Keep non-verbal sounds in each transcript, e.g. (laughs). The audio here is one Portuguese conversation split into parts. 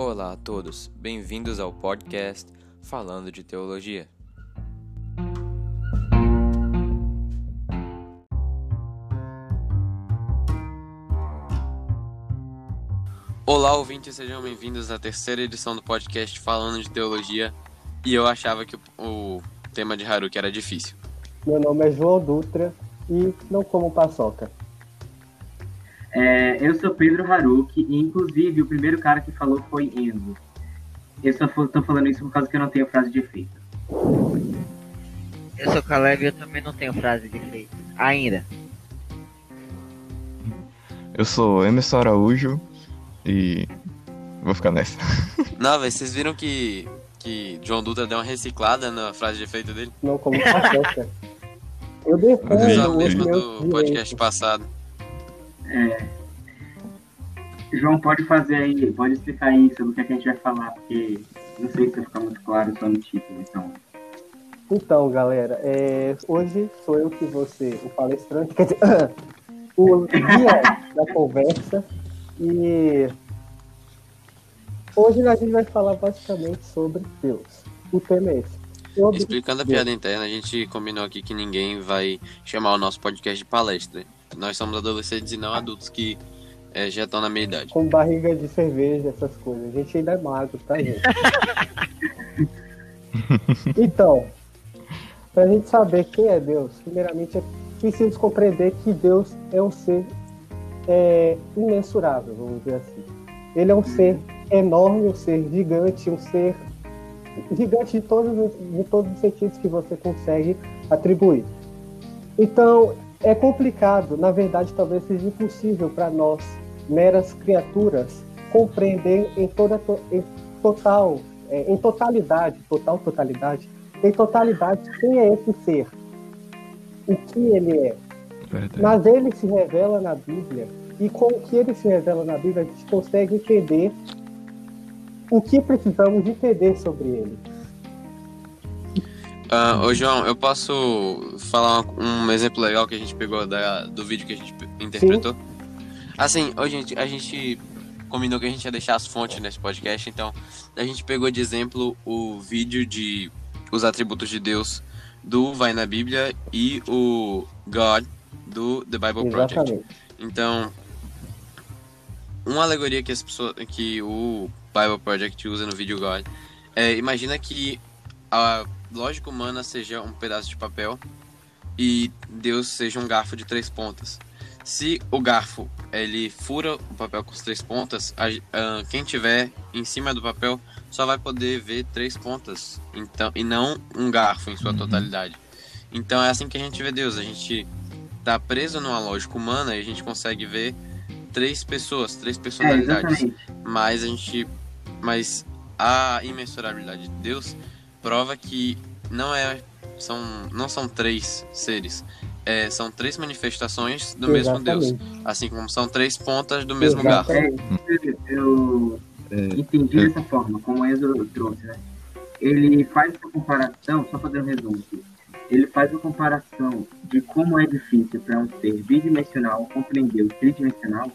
Olá a todos, bem-vindos ao podcast Falando de Teologia. Olá, ouvintes, sejam bem-vindos à terceira edição do podcast Falando de Teologia. E eu achava que o, tema de Haruki era difícil. Meu nome é João Dutra e não como paçoca. É, eu sou Pedro Haruki e, inclusive, o primeiro cara que falou foi Enzo. Eu só estou falando isso por causa que eu não tenho frase de efeito. Eu sou Caleb e eu também não tenho frase de efeito. Ainda. Eu sou Emerson Araújo e vou ficar nessa. (laughs) Não, velho, vocês viram que, que João Dutra deu uma reciclada na frase de efeito dele? Não como. Eu defendo mesma meus do podcast passado. É, João, pode fazer aí, pode explicar aí sobre o que, é que a gente vai falar, porque não sei se vai ficar muito claro só no título, então. Então, galera, é, hoje sou eu que você, o palestrante, quer dizer, (coughs) o guia da conversa. E hoje a gente vai falar basicamente sobre Deus. O tema é esse. Sobre Explicando a Deus. piada interna, a gente combinou aqui que ninguém vai chamar o nosso podcast de palestra. Nós somos adolescentes e não adultos que eh, já estão na meia idade. Com barriga de cerveja, essas coisas. A gente ainda é magro, tá, gente? (laughs) então, pra gente saber quem é Deus, primeiramente é preciso compreender que Deus é um ser é, imensurável, vamos dizer assim. Ele é um ser enorme, um ser gigante, um ser gigante de todos, os- de todos os sentidos que você consegue atribuir. Então, é complicado, na verdade, talvez seja impossível para nós, meras criaturas, compreender em toda to- em total, é, em totalidade, total totalidade, em totalidade quem é esse ser, o que ele é. Verdade. Mas ele se revela na Bíblia e com o que ele se revela na Bíblia a gente consegue entender o que precisamos entender sobre ele. Ah, ô João, eu posso falar um, exemplo legal que a gente pegou da- do vídeo que a gente interpretou? Assim, ô, gente, a gente combinou que a gente ia deixar as fontes nesse podcast, então a gente pegou de exemplo o vídeo de os atributos de Deus do Vai na Bíblia e o God do The Bible Project. Exatamente. Então, uma alegoria que as pessoas, que o Bible Project usa no vídeo God é imagina que a lógica humana seja um pedaço de papel e Deus seja um garfo de três pontas. Se o garfo ele fura o papel com as três pontas, a- ah, quem tiver em cima do papel só vai poder ver três pontas, então e não um garfo em sua Uhum. totalidade. Então é assim que a gente vê Deus. A gente tá preso numa lógica humana e a gente consegue ver três pessoas, três É, personalidades exatamente. mas a gente mas a imensurabilidade de Deus prova que não é são não são três seres é, são três manifestações do mesmo Deus Exatamente. assim como são três pontas do mesmo garfo Exatamente. Eu É, entendi eu- dessa forma, como o Enzo trouxe, né? Ele faz essa comparação, só para dar um resumo aqui, ele faz uma comparação de como é difícil para um ser bidimensional compreender o tridimensional,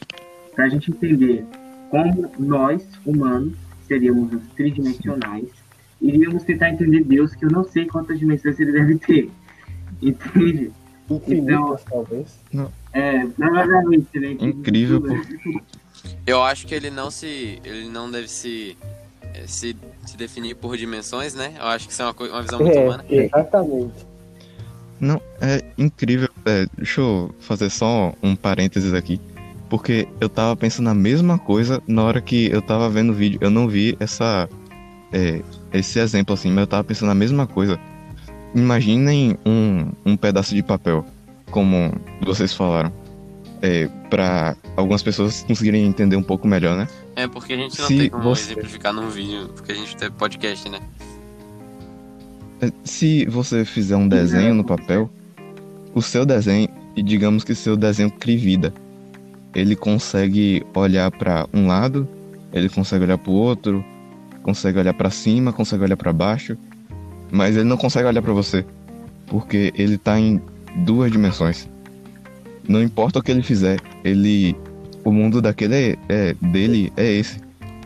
para a gente entender como nós, humanos, seríamos os tridimensionais, iríamos tentar entender Deus, que eu não sei quantas dimensões ele deve ter. Entende? Infinitas, talvez. É, provavelmente, né? Incrível, pô. (laughs) eu acho que ele não se ele não deve se é, se, se definir por dimensões né eu acho que isso é uma, uma visão muito humana É, exatamente. Não, é incrível. É, deixa eu fazer só um parênteses aqui. Porque eu tava pensando a mesma coisa na hora que eu tava vendo o vídeo. Eu não vi essa, é, esse exemplo assim, mas eu tava pensando a mesma coisa. Imaginem um, um pedaço de papel, como vocês falaram. É, para algumas pessoas conseguirem entender um pouco melhor, né? é porque a gente não Se tem como você- exemplificar num vídeo porque a gente tem podcast né É, Se você fizer um desenho no papel, o seu desenho, e digamos que seu desenho crie vida, ele consegue olhar para um lado, ele consegue olhar para o outro, consegue olhar para cima, consegue olhar para baixo, mas ele não consegue olhar para você, porque ele tá em duas dimensões. Não importa o que ele fizer, ele, o mundo daquele é, é- dele é esse.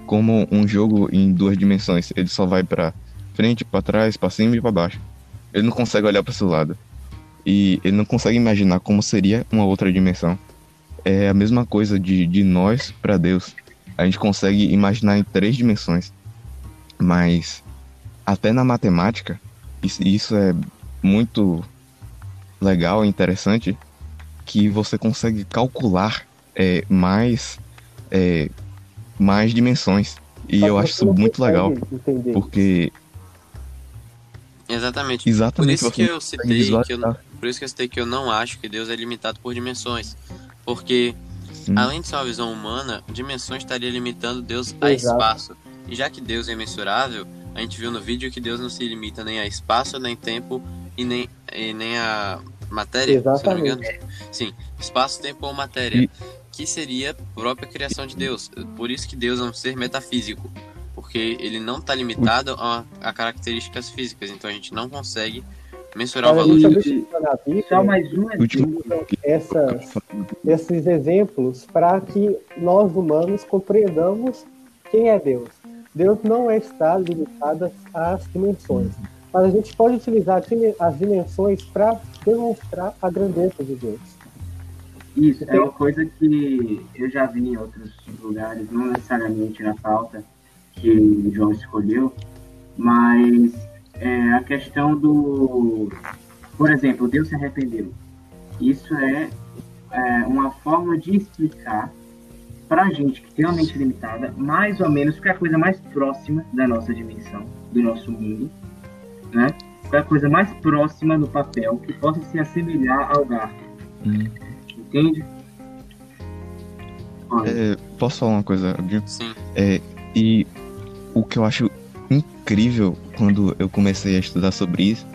como um jogo em duas dimensões. Ele só vai pra frente, pra trás, pra cima e pra baixo. Ele não consegue olhar para esse lado. E ele não consegue imaginar como seria uma outra dimensão. É a mesma coisa de, de nós para Deus. A gente consegue imaginar em três dimensões. Mas até na matemática, isso, é muito legal e interessante, que você consegue calcular é, mais, é, mais dimensões. E Só eu acho isso muito legal, entender. porque Exatamente. Por exatamente isso que eu citei que eu, por isso que eu citei que eu não acho que Deus é limitado por dimensões. Porque, Sim. além de ser uma visão humana, dimensões estaria limitando Deus a Exato. espaço. E já que Deus é imensurável, a gente viu no vídeo que Deus não se limita nem a espaço, nem tempo e nem, e nem a matéria, se eu não me engano. Sim, espaço, tempo ou matéria. E- Que seria a própria criação de Deus. Por isso que Deus é um ser metafísico. Porque ele não está limitado a, a características físicas. Então a gente não consegue mensurar o valor gente de Deus. Bíblia, Só mais um Último- exemplo. essas, esses exemplos para que nós humanos compreendamos quem é Deus. Deus não está limitado às dimensões, mas a gente pode utilizar as dimensões para demonstrar a grandeza de Deus. Isso, é uma coisa que eu já vi em outros lugares, não necessariamente na pauta que João escolheu, mas é, a questão do. Por exemplo, Deus se arrependeu. Isso é, é uma forma de explicar pra gente que tem uma mente limitada, mais ou menos, que é a coisa mais próxima da nossa dimensão, do nosso mundo, né? Qual é a coisa mais próxima no papel que possa se assemelhar ao gato, Hum. entende? É, posso falar uma coisa? Sim. E o que eu acho incrível quando eu comecei a estudar sobre isso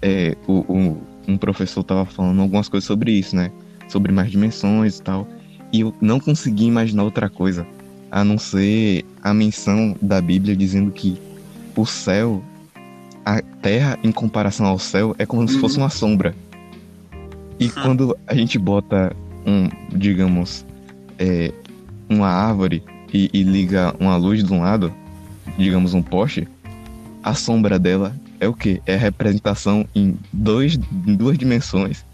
é o, o- um professor tava falando algumas coisas sobre isso, né? Sobre mais dimensões e tal. E eu não consegui imaginar outra coisa a não ser a menção da Bíblia dizendo que o céu, a terra em comparação ao céu é como se Uhum. fosse uma sombra. E quando a gente bota um, digamos, é, uma árvore e, e liga uma luz de um lado, digamos um poste, a sombra dela é o que? É a representação em, dois, em duas dimensões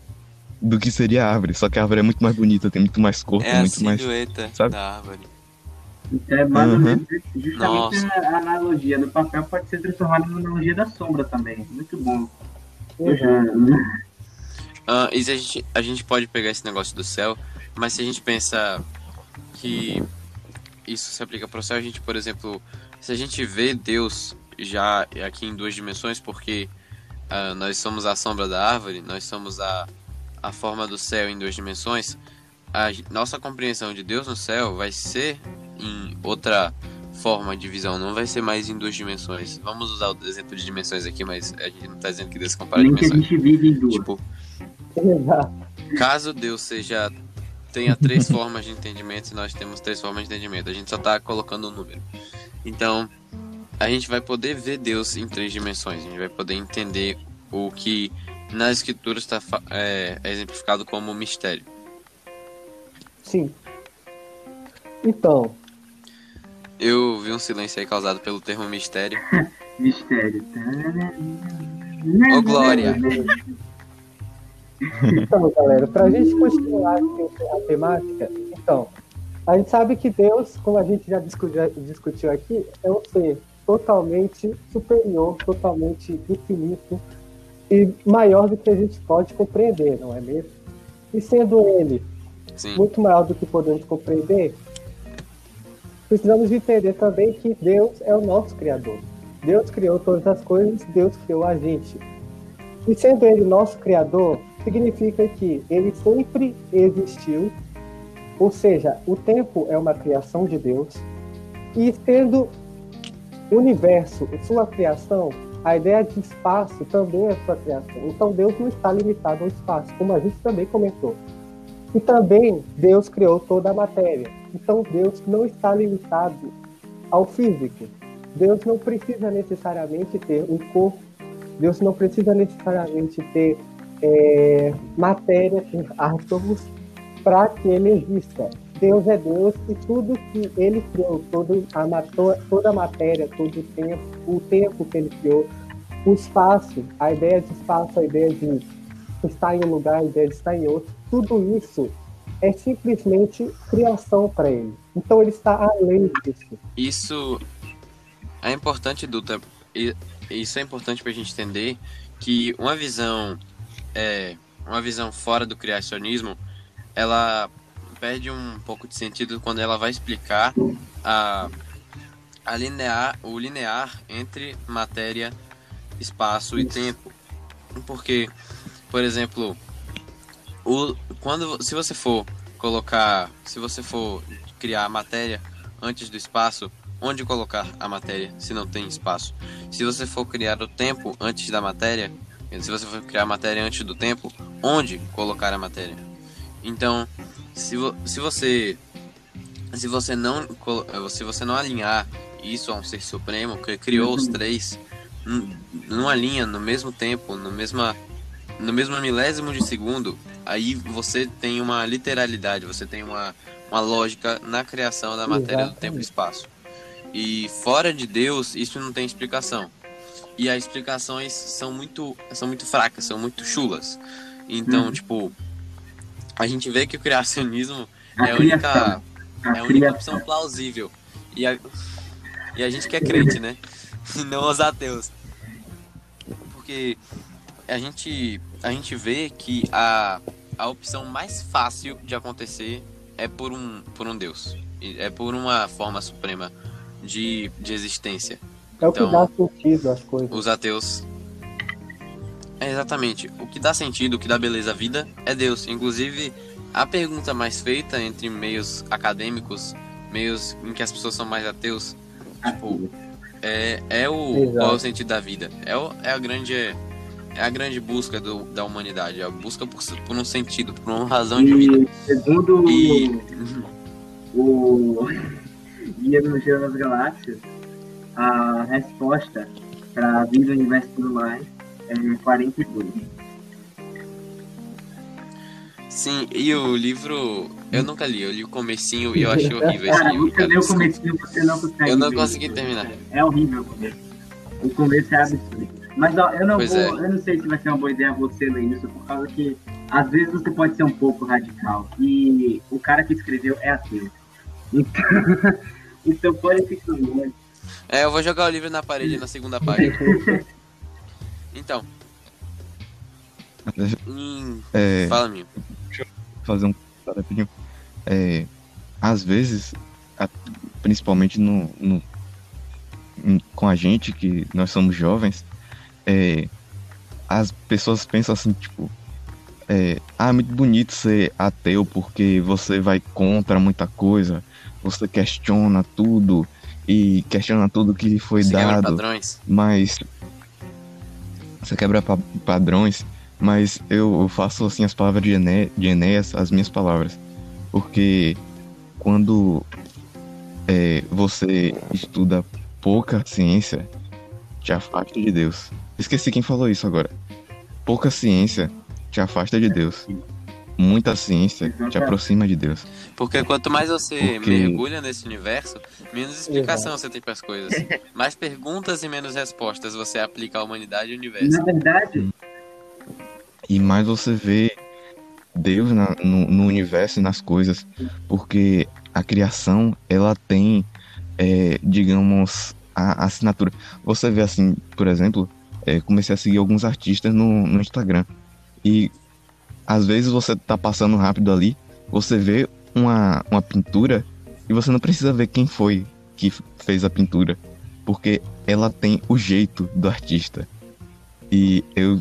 do que seria a árvore. Só que a árvore é muito mais bonita, tem muito mais corpo, É a muito mais. silhueta sabe? da árvore. Então é mais ou Uhum. menos justamente Nossa. a analogia do papel pode ser transformada na analogia da sombra também. Muito bom. Eu já. Ah, e se a, gente, a gente pode pegar esse negócio do céu, mas se a gente pensa que isso se aplica para o céu, a gente, por exemplo, se a gente vê Deus já aqui em duas dimensões, porque ah, nós somos a sombra da árvore, nós somos a, a forma do céu em duas dimensões, a nossa compreensão de Deus no céu vai ser em outra forma de visão, não vai ser mais em duas dimensões. Vamos usar o exemplo de dimensões aqui, mas a gente não está dizendo que Deus compara Nem que a dimensões. gente vive em duas. Tipo. Caso Deus seja tenha três formas de entendimento e nós temos três formas de entendimento, a gente só está colocando um número. Então, a gente vai poder ver Deus em três dimensões, a gente vai poder entender o que nas escrituras está é, é exemplificado como mistério. Sim. Então, Eu vi um silêncio aí causado pelo termo mistério. (laughs) Mistério. Ô Glória! Então, galera, para a gente continuar a temática, então, a gente sabe que Deus, como a gente já discutiu, discutiu aqui, é um ser totalmente superior, totalmente infinito e maior do que a gente pode compreender, não é mesmo? E sendo ele Sim, muito maior do que podemos compreender, precisamos de entender também que Deus é o nosso Criador. Deus criou todas as coisas, Deus criou a gente. E sendo Ele nosso Criador, significa que Ele sempre existiu, ou seja, o tempo é uma criação de Deus, e sendo o universo sua criação, a ideia de espaço também é sua criação. Então Deus não está limitado ao espaço, como a gente também comentou. E também Deus criou toda a matéria. Então Deus não está limitado ao físico. Deus não precisa necessariamente ter um corpo. Deus não precisa necessariamente ter é, matéria, ter átomos, para que ele exista. Deus é Deus e tudo que ele criou, todo a, toda a matéria, todo o tempo, o tempo que ele criou, o espaço, a ideia de espaço, a ideia de estar em um lugar, a ideia de estar em outro, tudo isso é simplesmente criação para ele. Então ele está além disso. Isso é importante, Dutra. e- Isso é importante pra gente entender que uma visão é uma visão fora do criacionismo, ela perde um pouco de sentido quando ela vai explicar a, a linear, o linear entre matéria, espaço e tempo. Porque, por exemplo, o, quando se você for colocar, se você for criar a matéria antes do espaço, onde colocar a matéria se não tem espaço? Se você for criar o tempo antes da matéria, se você for criar a matéria antes do tempo, onde colocar a matéria? Então, se, vo- se você se você não colo- se você não alinhar isso a um ser supremo que criou os três num- numa linha no mesmo tempo, no mesma no mesmo milésimo de segundo, aí você tem uma literalidade, você tem uma, uma lógica na criação da matéria do tempo e Exatamente. espaço. E fora de Deus, isso não tem explicação. E as explicações são muito, são muito fracas, são muito chulas. Então, Uhum. tipo, a gente vê que o criacionismo A é a única, A é a única opção plausível. E a, e a gente que é crente, né? E (laughs) não os ateus. Porque a gente, a gente vê que a, a opção mais fácil de acontecer é por um, por um Deus. É por uma forma suprema de, de existência. É o que Então, dá sentido às coisas. Os ateus. É exatamente. O que dá sentido, o que dá beleza à vida é Deus. Inclusive, a pergunta mais feita entre meios acadêmicos, meios em que as pessoas são mais ateus, tipo, é, é o Exato. qual é o sentido da vida. É, o, é a grande é a grande busca do, da humanidade, é a busca por, por um sentido, por uma razão de vida. E segundo (laughs) E o (laughs) Guia do Gelo das Galáxias, a resposta para a vida, universo e tudo mais é 42. sim, e o livro eu nunca li, eu li o comecinho e eu achei horrível esse Cara, livro. você cara, leu o comecinho, você não consegue. Eu não ver. consegui terminar. É horrível o começo. O começo é absurdo. Mas ó, eu não Pois vou, é. eu não sei se vai ser uma boa ideia você ler isso, por causa que às vezes você pode ser um pouco radical. E o cara que escreveu é ateu. Então, (laughs) então pode ficar longe. É, eu vou jogar o livro na parede na segunda (laughs) página. Então. É, fala minha. fazer um rapidinho. É, às vezes, principalmente no, no- com a gente, que nós somos jovens, é, as pessoas pensam assim, tipo, é, ah, é muito bonito ser ateu porque você vai contra muita coisa, você questiona tudo e questiona tudo que foi Você dado padrões. mas você quebra pa- padrões, mas eu, eu faço assim as palavras de, Ené, de Enéas, as minhas palavras, porque quando é, você estuda pouca ciência, te afasta de Deus. Esqueci quem falou isso agora. Pouca ciência te afasta de Deus. Muita ciência te aproxima de Deus. Porque quanto mais você Porque- mergulha nesse universo, menos explicação você tem para as coisas. (laughs) Mais perguntas e menos respostas você aplica à humanidade e ao universo. Na verdade, e mais você vê Deus na- no, no universo e nas coisas, porque a criação ela tem, é, digamos, a, a assinatura. Você vê assim, por exemplo, é, comecei a seguir alguns artistas no, no Instagram e às vezes você tá passando rápido ali, você vê uma, uma pintura e você não precisa ver quem foi que fez a pintura, porque ela tem o jeito do artista. E eu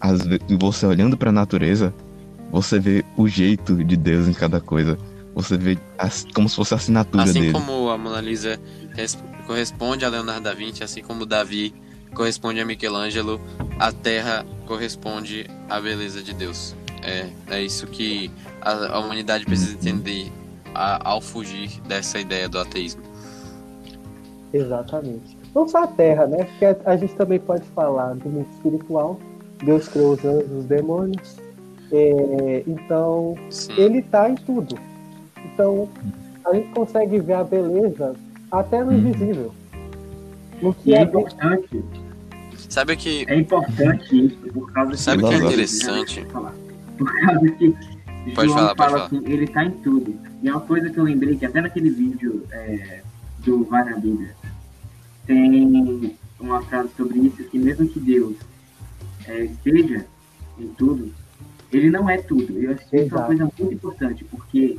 às vezes, você olhando para a natureza, você vê o jeito de Deus em cada coisa. Você vê as- como se fosse a assinatura Assim dele. como a Mona Lisa res- corresponde a Leonardo da Vinci, assim como Davi corresponde a Michelangelo, a Terra corresponde à beleza de Deus. É, é isso que a, a humanidade precisa entender a- ao fugir dessa ideia do ateísmo. Exatamente. Não só a Terra, né? Porque a, a gente também pode falar do mundo espiritual. Deus criou os anjos, os demônios. É, então, Sim. ele tá em tudo. Então, a gente consegue ver a beleza até no Uhum. invisível. No E que é é importante, Sabe que. é importante isso, por causa que... Sabe o que é interessante? Eu falar. Por causa que Pode João falar, pode fala falar. assim, ele tá em tudo. E é uma coisa que eu lembrei que até naquele vídeo é, do Vai na Bíblia tem uma frase sobre isso, que mesmo que Deus é, esteja em tudo, ele não é tudo. Eu acho que isso é uma coisa muito importante, porque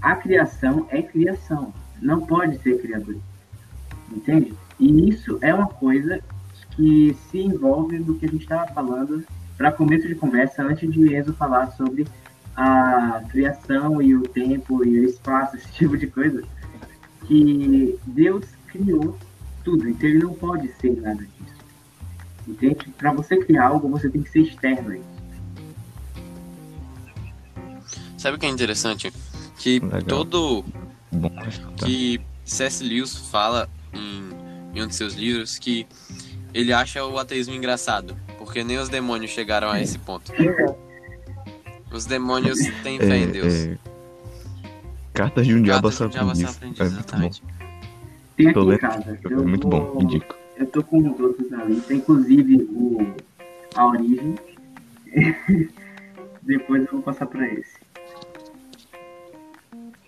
a criação é criação, não pode ser criador. Entende? E isso é uma coisa que se envolve no que a gente estava falando para começo de conversa, antes de Enzo falar sobre a criação e o tempo e o espaço, (laughs) esse tipo de coisa, que Deus criou tudo, então ele não pode ser nada disso. Entende? Para você criar algo, você tem que ser externo a isso. Sabe o que é interessante? Que Legal. todo. Bom escutar. Que C.S. Lewis fala em, em um de seus livros que ele acha o ateísmo engraçado. Porque nem os demônios chegaram a esse ponto. Os demônios têm fé em Deus. É, é, Cartas de um Diabo Aprendiz. É muito bom. exatamente. Tem aqui Tô em lendo. casa. É muito bom, indico. Eu tô com os outros ali, tem inclusive o, a origem. (laughs) Depois eu vou passar para esse.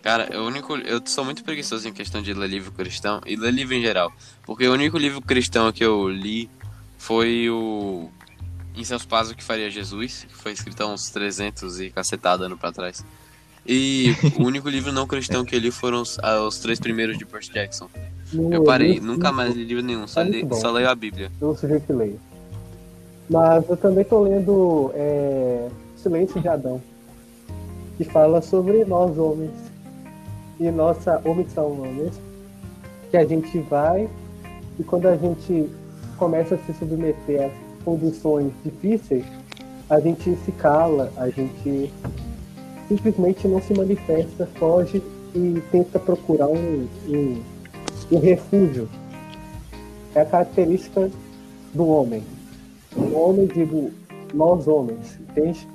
Cara, o único. Eu sou muito preguiçoso em questão de ler livro cristão e ler livro em geral. Porque o único livro cristão que eu li foi o. Em seus passos o que faria Jesus, que foi escrito há uns 300 e cacetada ano pra trás. E o único livro não cristão que eu li foram os, ah, os três primeiros de Percy Jackson. Eu parei, livro nunca mais li livro nenhum, só, É li, só leio a Bíblia. Eu sugiro que leia. Mas eu também tô lendo é, Silêncio de Adão, que fala sobre nós homens e nossa omissão, não é mesmo? Que a gente vai e quando a gente começa a se submeter a condições difíceis, a gente se cala, a gente simplesmente não se manifesta, foge e tenta procurar um, um, um refúgio. É a característica do homem. O homem, digo, nós homens, entende?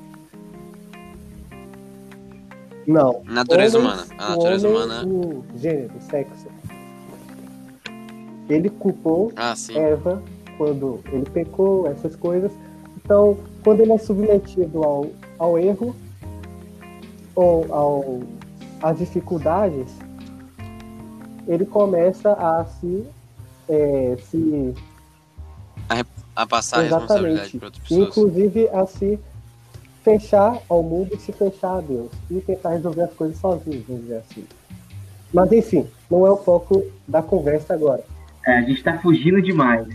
Não. Natureza Homens, humana. A natureza homem, humana. O gênero, o sexo. Ele culpou Ah. Eva quando ele pecou, essas coisas. Então, quando ele é submetido ao, ao erro ou ao, às dificuldades, ele começa a se, é, se A passar a responsabilidade para outras pessoas. inclusive a se fechar ao mundo e se fechar a Deus e tentar resolver as coisas sozinho, vamos dizer assim. Mas enfim, não é o foco da conversa agora. É, a gente tá fugindo demais.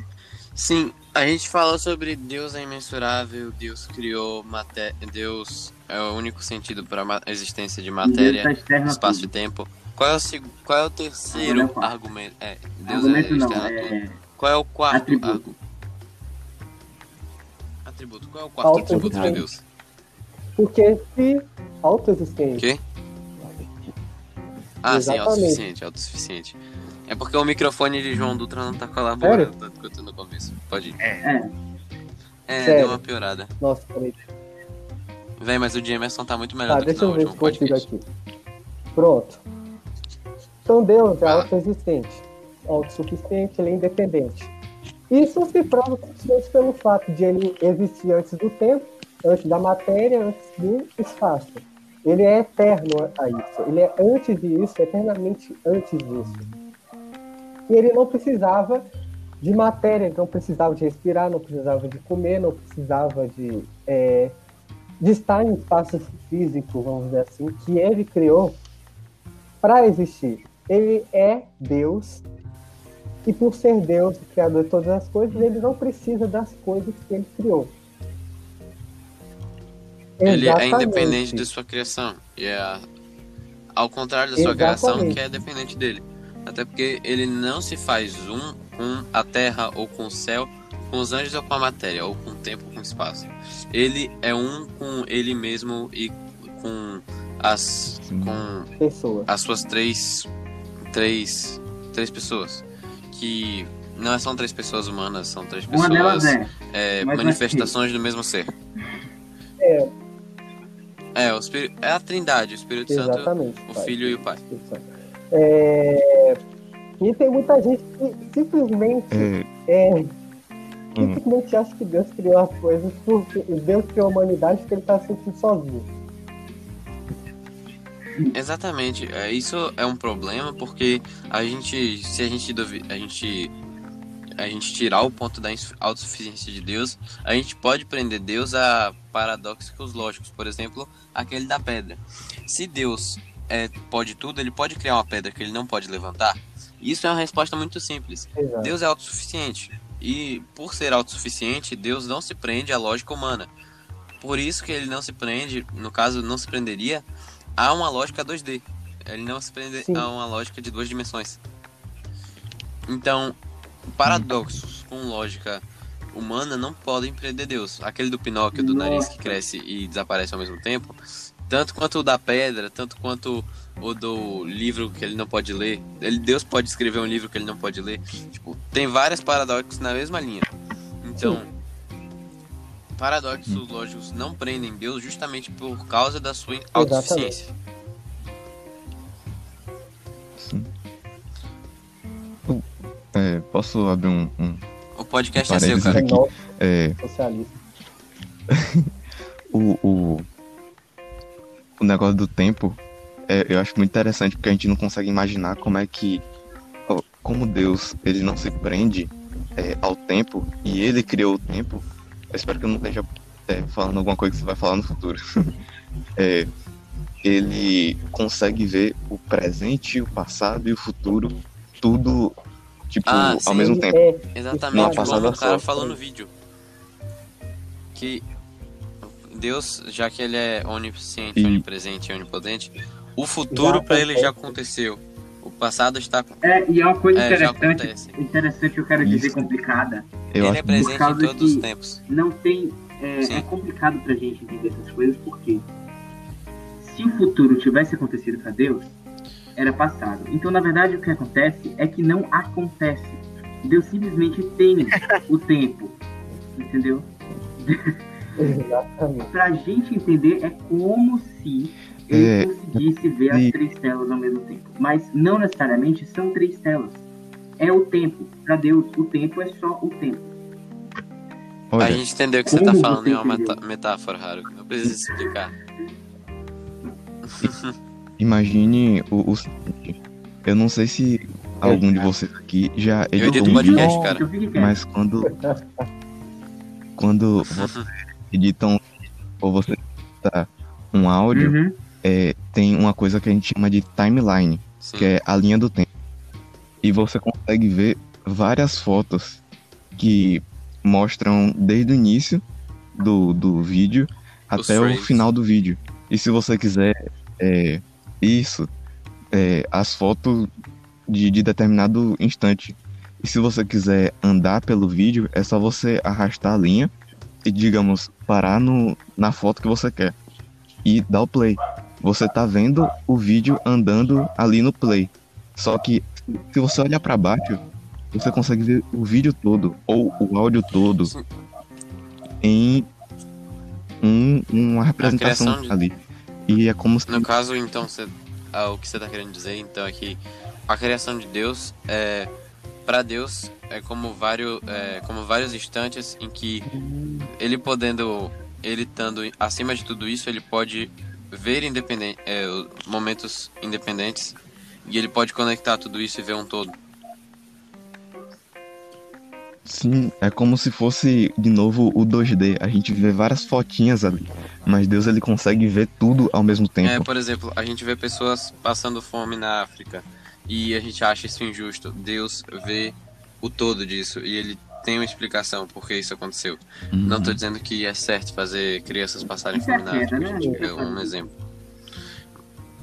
Sim, a gente fala sobre Deus é imensurável, Deus criou matéria, Deus é o único sentido para a existência de E matéria, tá espaço e tudo. tempo. Qual é o, seg- qual é o terceiro é argumento? É, Deus Argumento é não, externo a tudo. é Qual é o quarto Atributo. argu- atributo? Qual é o quarto atributo de Deus? Porque se autoexistente, Quê? Ah, sim, Exatamente. autossuficiente, autossuficiente. É porque o microfone de João Dutra não tá colaborando tanto quanto no começo. Pode ir. É, É, Sério? deu uma piorada. nossa, peraí. Véi, mas o de Emerson tá muito melhor Tá, do que deixa no eu ver último se consigo podcast. aqui. Pronto. Então Deus é Ah. autoexistente, autossuficiente, ele é independente. Isso se prova simplesmente pelo fato de ele existir antes do tempo, antes da matéria, antes do espaço. Ele é eterno a isso. Ele é antes disso, eternamente antes disso. E ele não precisava de matéria, não precisava de respirar, não precisava de comer, não precisava de, é, de estar em espaço físico, vamos dizer assim, que ele criou para existir. Ele é Deus e por ser Deus, o criador de todas as coisas, ele não precisa das coisas que ele criou. Ele é independente de sua criação. E é ao contrário da sua criação, Exatamente. que é dependente dele. Até porque ele não se faz um com a terra ou com o céu, com os anjos ou com a matéria, ou com o tempo ou com o espaço. Ele é um com ele mesmo e com as com as suas três três três pessoas que não são três pessoas humanas, são três uma pessoas é. é, mas manifestações do mesmo ser. É, o Espírito, é a Trindade, o Espírito Santo, Exatamente. o pai. Filho e o Pai. Santo. É, E tem muita gente que simplesmente, É, é, hum, simplesmente acha que Deus criou as coisas porque Deus criou a humanidade porque ele tá sentindo sozinho. Exatamente. É, isso é um problema porque a gente, se a gente a gente a gente tirar o ponto da autossuficiência de Deus, a gente pode prender Deus a paradoxos lógicos, por exemplo, aquele da pedra. Se Deus é, pode tudo, ele pode criar uma pedra que ele não pode levantar? Isso é uma resposta muito simples. Exato. Deus é autossuficiente. E por ser autossuficiente, Deus não se prende à lógica humana. Por isso que ele não se prende, no caso, não se prenderia a uma lógica 2D. Ele não se prende Sim. a uma lógica de duas dimensões. Então, paradoxos com lógica humana não podem prender Deus. Aquele do Pinóquio, do nariz que cresce e desaparece ao mesmo tempo, tanto quanto o da pedra, tanto quanto o do livro que ele não pode ler. Ele, Deus pode escrever um livro que ele não pode ler. Tipo, tem vários paradoxos na mesma linha. Então, paradoxos lógicos não prendem Deus justamente por causa da sua autossuficiência. sim. É, posso abrir um, um- podcast é seu, cara. aqui. É, socialista. (laughs) o, o, o negócio do tempo, é, eu acho muito interessante porque a gente não consegue imaginar como é que, como Deus, ele não se prende é, ao tempo e ele criou o tempo. Eu espero que eu não esteja é, falando alguma coisa que você vai falar no futuro. (laughs) É, ele consegue ver o presente, o passado e o futuro, tudo tipo Ah, ao sim. mesmo tempo. É, Exatamente, passada o cara só. falou no vídeo. Que Deus, já que ele é onisciente, E- onipresente e onipotente, o futuro Já pra ele já acontece. aconteceu. O passado está. É, e é uma coisa É, interessante, interessante eu quero dizer Isso. complicada. Eu ele acho é presente em todos os que- tempos. Não tem. É, é complicado pra gente entender essas coisas porque se o futuro tivesse acontecido pra Deus, era passado. Então, na verdade, o que acontece é que não acontece. Deus simplesmente tem o tempo. Entendeu? exatamente. Pra gente entender, é como se ele É, conseguisse ver as e- três telas ao mesmo tempo. Mas não necessariamente são três telas. É o tempo. Pra Deus, o tempo é só o tempo. Olha, A gente entendeu o que você tá Como falando, é uma entendeu? metáfora, Haru. Não precisa explicar. (laughs) Imagine o, o seguinte. Eu não sei se algum de vocês aqui já Eu editou edito um podcast, vídeo, cara. Mas quando quando (laughs) você edita um ou você edita um áudio, Uhum. é, tem uma coisa que a gente chama de timeline, Sim. que é a linha do tempo. E você consegue ver várias fotos que mostram desde o início do, do vídeo Os até o frames. final do vídeo. E se você quiser é, isso, é, as fotos de, de determinado instante. E se você quiser andar pelo vídeo, é só você arrastar a linha e, digamos, parar no, na foto que você quer. E dar o play. Você tá vendo o vídeo andando ali no play. Só que se você olhar para baixo, você consegue ver o vídeo todo ou o áudio todo em um, uma representação de- ali. E é como se No caso, então, você, ah, o que você tá querendo dizer, então, é que a criação de Deus é. Pra Deus é como vários, é, como vários instantes em que ele podendo. Ele estando acima de tudo isso, ele pode ver independente, é, momentos independentes e ele pode conectar tudo isso e ver um todo. Sim, é como se fosse de novo o 2D. A gente vê várias fotinhas ali, mas Deus ele consegue ver tudo ao mesmo É, tempo. por exemplo, a gente vê pessoas passando fome na África e a gente acha isso injusto. Deus vê o todo disso e ele tem uma explicação por que isso aconteceu. Não Uhum. tô dizendo que é certo fazer crianças passarem é fome na África, né? gente. É um exemplo.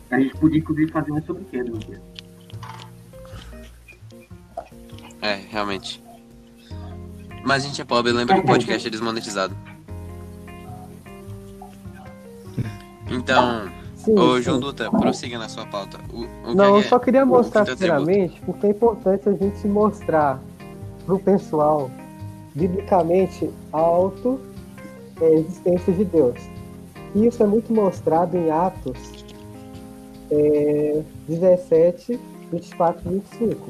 A gente podia, inclusive, fazer um sobre queda, Deus. É, realmente. Mas a gente é pobre, lembra que o podcast é desmonetizado. Então, Sim, ô. João Dutra, prossiga na sua pauta. O, o Não, eu é só queria mostrar primeiramente porque é importante a gente mostrar pro pessoal, biblicamente, a auto-existência de Deus. E isso é muito mostrado em Atos é, 17, 24 e 25.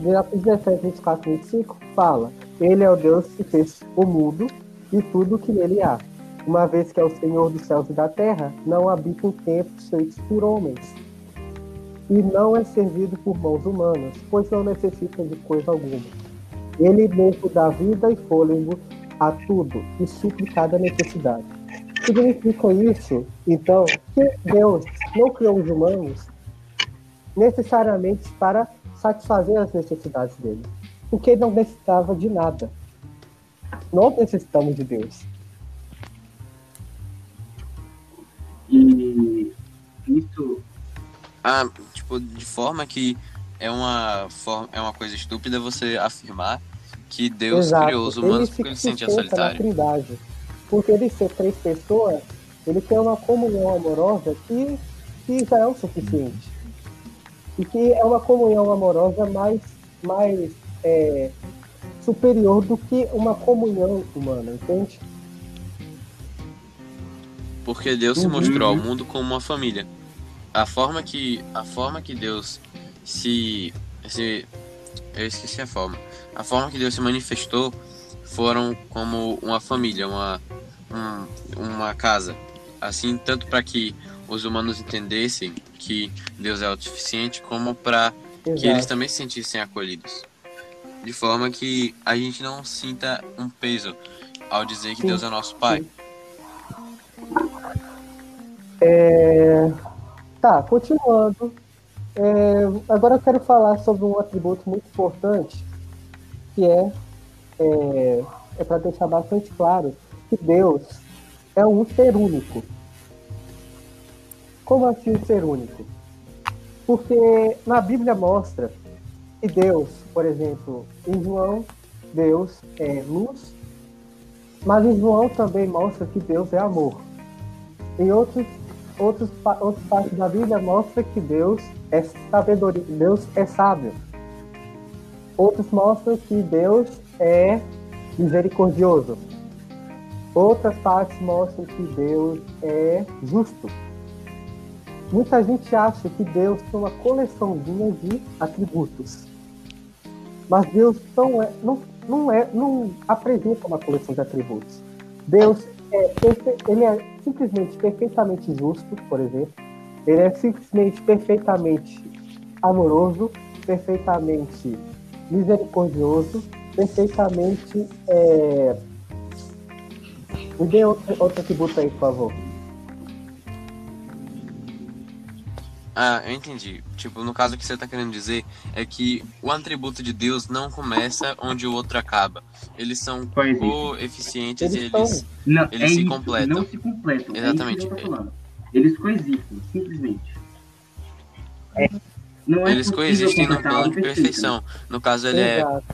Em Atos 17, 24 e 25 fala: Ele é o Deus que fez o mundo e tudo o que nele há. Uma vez que é o Senhor dos céus e da terra, não habita em templos feitos por homens. E não é servido por mãos humanas, pois não necessita de coisa alguma. Ele mesmo dá vida e fôlego a tudo e supre cada necessidade. Significa isso, então, que Deus não criou os humanos necessariamente para satisfazer as necessidades dele, porque não necessitava de nada. Nós necessitamos de Deus. E isso Ah, tipo, de forma que é uma, forma, é uma coisa estúpida você afirmar que Deus Exato. criou os humanos ele porque ele se se sentia solitário. Trindade. Porque ele ser três pessoas, ele tem uma comunhão amorosa que, que já é o suficiente. E que é uma comunhão amorosa mais, mais é, superior do que uma comunhão humana, entende? Porque Deus se Uhum. mostrou ao mundo como uma família. A forma que a forma que Deus se, se eu esqueci a forma. A forma que Deus se manifestou foram como uma família, uma um- uma casa. Assim, tanto para que os humanos entendessem que Deus é autossuficiente, como para que eles também se sentissem acolhidos. De forma que a gente não sinta um peso ao dizer que Sim, Deus é nosso Pai. É, Tá, continuando. É, agora eu quero falar sobre um atributo muito importante, que é, é, é para deixar bastante claro que Deus é um ser único. Como assim ser único? Porque na Bíblia mostra Deus, por exemplo, em João, Deus é luz, mas em João também mostra que Deus é amor. Em outros, outros, outras partes da Bíblia mostra que Deus é sabedoria, Deus é sábio. Outros mostram que Deus é misericordioso. Outras partes mostram que Deus é justo. Muita gente acha que Deus tem uma coleçãozinha de atributos. Mas Deus não é, não, não é, não apresenta uma coleção de atributos. Deus é, ele é simplesmente perfeitamente justo, por exemplo. Ele é simplesmente perfeitamente amoroso, perfeitamente misericordioso, perfeitamente. É... Me dê outro, outro atributo aí, por favor. Ah, eu entendi. Tipo, no caso o que você tá querendo dizer é que o atributo de Deus não começa onde o outro acaba. Eles são Coexistem. coeficientes e Eles são. Não, Eles é se isso, completam. Não se completam. Exatamente. É tô falando. Eles coexistem, simplesmente. Não é Eles coexistem no plano de perfeito, né? perfeição. No caso, ele é, Exato.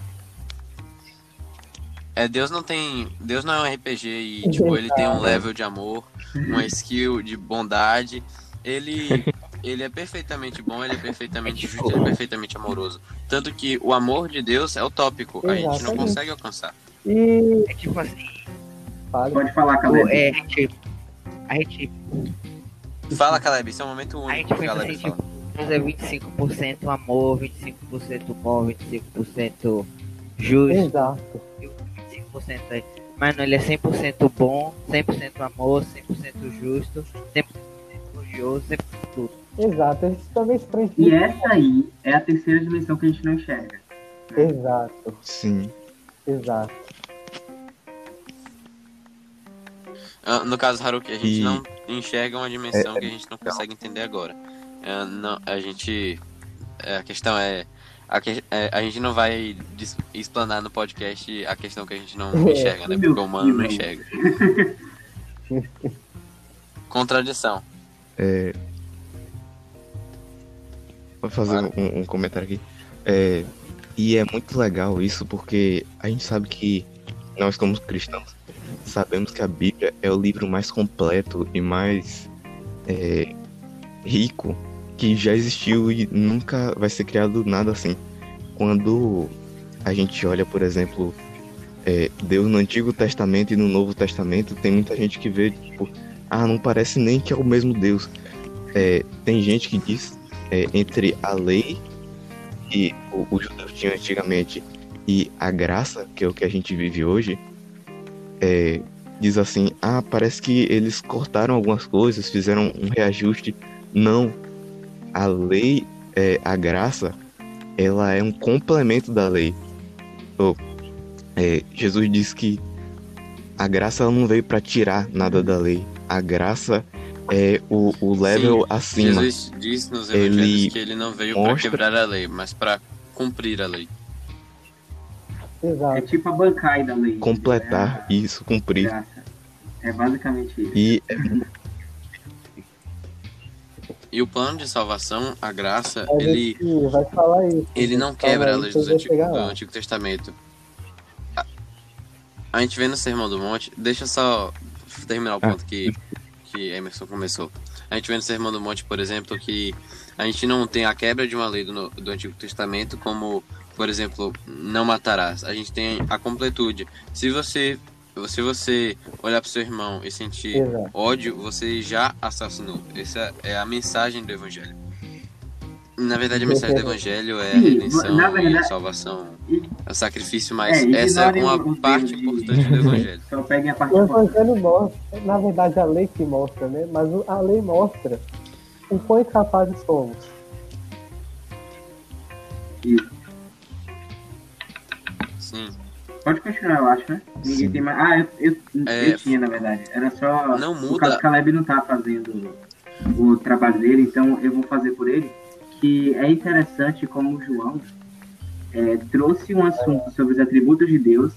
é. Deus não tem. Deus não é um RPG e, tipo, ele tem um level de amor, uma skill de bondade. Ele. (laughs) Ele é perfeitamente bom, ele é perfeitamente justo, ele é perfeitamente amoroso. Tanto que o amor de Deus é utópico, a gente não Exatamente. consegue alcançar. E. É tipo assim, Fale. Pode falar, Caleb. é, a gente. A gente, Fala, Caleb, esse é um momento a único gente o pensa Caleb assim, fala. tipo, Deus é 25% amor, 25% bom, 25% justo, Exato. 25% aí. Mas não, ele é 100% bom, 100% amor, 100% justo, 100% religioso, 100% tudo. Exato. Isso também prende. E essa aí é a terceira dimensão que a gente não enxerga. Exato. Sim. Exato. Ah, No caso, Haruki, a gente E- não enxerga uma dimensão É, que a gente não consegue entender agora. É, não, a gente. é, a questão é a, que- é, a gente não vai explanar no podcast a questão que a gente não (laughs) É. enxerga, né? Porque o humano não enxerga. Contradição. É... Vou fazer Claro. um, um comentário aqui. É, E é muito legal isso porque a gente sabe que nós, como cristãos, sabemos que a Bíblia é o livro mais completo e mais é, rico que já existiu e nunca vai ser criado nada assim. Quando a gente olha, por exemplo, é, Deus no Antigo Testamento e no Novo Testamento, tem muita gente que vê, tipo, ah, não parece nem que é o mesmo Deus. É, tem gente que diz é, entre a lei que os judeus tinham antigamente e a graça, que é o que a gente vive hoje, é, diz assim: ah, parece que eles cortaram algumas coisas, fizeram um reajuste. Não. A lei, é, a graça, ela é um complemento da lei. Oh, é, Jesus diz que a graça não veio para tirar nada da lei. A graça é o, o level Sim, acima. Jesus diz nos Ele evangelhos que ele não veio para mostra- quebrar a lei, mas para cumprir a lei. É Exato. tipo a bancai da lei. Completar É, isso, cumprir. graça. É basicamente isso. E E o plano de salvação, a graça, A ele, vai falar isso. ele não quebra a lei do Antigo, do. Antigo Testamento. A, a gente vê no Sermão do Monte, deixa eu só terminar o Ah. ponto que, que Emerson começou. A gente vê no Sermão do Monte, por exemplo, que a gente não tem a quebra de uma lei do, do Antigo Testamento, como, por exemplo, não matarás. A gente tem a completude. Se você, se você olhar para seu irmão e sentir Exato. ódio, você já assassinou. Essa é a mensagem do Evangelho. Na verdade, a mensagem do Evangelho é a Sim, redenção na e a verdade- salvação, é o sacrifício, mas É, essa é uma parte importante do (laughs) Evangelho. Só peguem a parte O. Evangelho mostra, na verdade a lei que mostra, né? Mas o- a lei mostra o quão incapazes somos. Isso. Sim. Pode continuar, eu acho, né? Ninguém tem mais. Ah, eu, eu, É, eu tinha, na verdade. Era só. Não O muda. caso Caleb não tá fazendo o trabalho dele, então eu vou fazer por ele. Que é interessante como o João é, trouxe um assunto sobre os atributos de Deus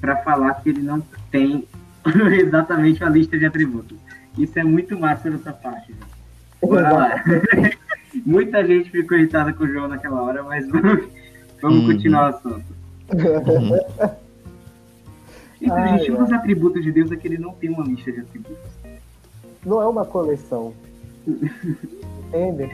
para falar que ele não tem (laughs) exatamente uma lista de atributos. Isso é muito massa dessa parte. gente. Bora lá. (laughs) Muita gente ficou irritada com o João naquela hora, mas (laughs) vamos, vamos Uhum. continuar o assunto. uhum, Então, Ai, gente, um dos atributos de Deus é que ele não tem uma lista de atributos. Não é uma coleção. Entende?